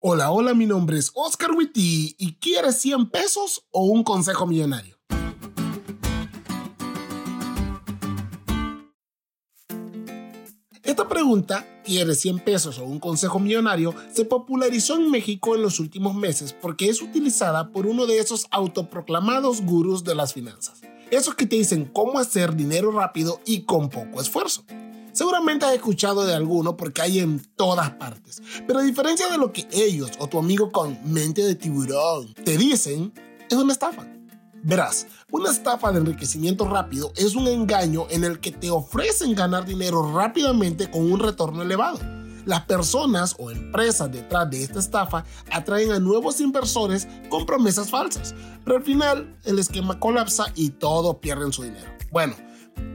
Hola, hola, mi nombre es Oscar Witty y ¿quieres 100 pesos o un consejo millonario? Esta pregunta, ¿quieres 100 pesos o un consejo millonario?, se popularizó en México en los últimos meses porque es utilizada por uno de esos autoproclamados gurús de las finanzas. Esos que te dicen cómo hacer dinero rápido y con poco esfuerzo. Seguramente has escuchado de alguno porque hay en todas partes. Pero a diferencia de lo que ellos o tu amigo con mente de tiburón te dicen, es una estafa. Verás, una estafa de enriquecimiento rápido es un engaño en el que te ofrecen ganar dinero rápidamente con un retorno elevado. Las personas o empresas detrás de esta estafa atraen a nuevos inversores con promesas falsas, pero al final el esquema colapsa y todos pierden su dinero. Bueno,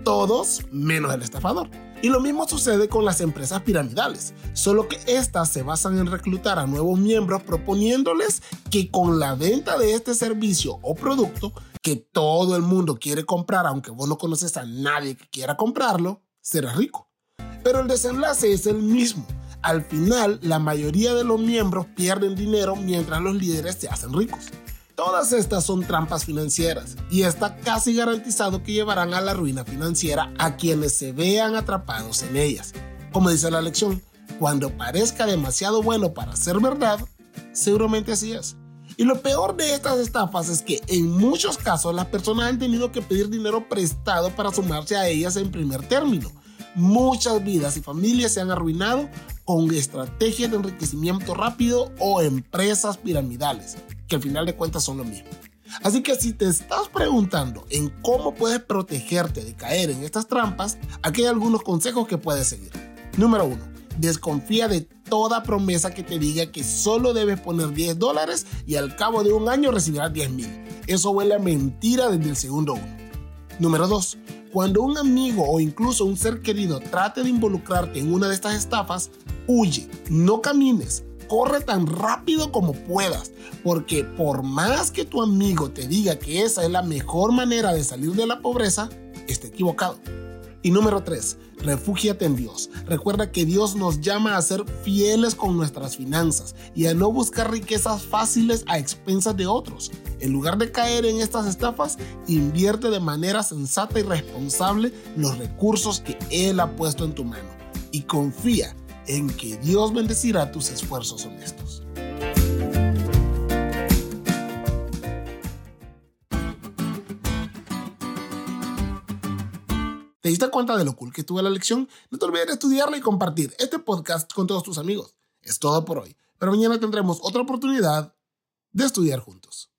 todos menos el estafador. Y lo mismo sucede con las empresas piramidales, solo que estas se basan en reclutar a nuevos miembros proponiéndoles que con la venta de este servicio o producto que todo el mundo quiere comprar, aunque vos no conoces a nadie que quiera comprarlo, serás rico. Pero el desenlace es el mismo. Al final, la mayoría de los miembros pierden dinero mientras los líderes se hacen ricos. Todas estas son trampas financieras y está casi garantizado que llevarán a la ruina financiera a quienes se vean atrapados en ellas. Como dice la lección, cuando parezca demasiado bueno para ser verdad, seguramente así es. Y lo peor de estas estafas es que en muchos casos las personas han tenido que pedir dinero prestado para sumarse a ellas en primer término. Muchas vidas y familias se han arruinado con estrategias de enriquecimiento rápido o empresas piramidales al final de cuentas son lo mismo. Así que si te estás preguntando en cómo puedes protegerte de caer en estas trampas, aquí hay algunos consejos que puedes seguir. Número 1. Desconfía de toda promesa que te diga que solo debes poner 10 dólares y al cabo de un año recibirás 10 mil. Eso huele a mentira desde el segundo 1. Número 2. Cuando un amigo o incluso un ser querido trate de involucrarte en una de estas estafas, huye, no camines, corre tan rápido como puedas, porque por más que tu amigo te diga que esa es la mejor manera de salir de la pobreza, está equivocado. Y número 3, refúgiate en Dios. Recuerda que Dios nos llama a ser fieles con nuestras finanzas y a no buscar riquezas fáciles a expensas de otros. En lugar de caer en estas estafas, invierte de manera sensata y responsable los recursos que Él ha puesto en tu mano. Y confía en que Dios bendecirá tus esfuerzos honestos. ¿Te diste cuenta de lo cool que estuvo la lección? No te olvides de estudiarla y compartir este podcast con todos tus amigos. Es todo por hoy, pero mañana tendremos otra oportunidad de estudiar juntos.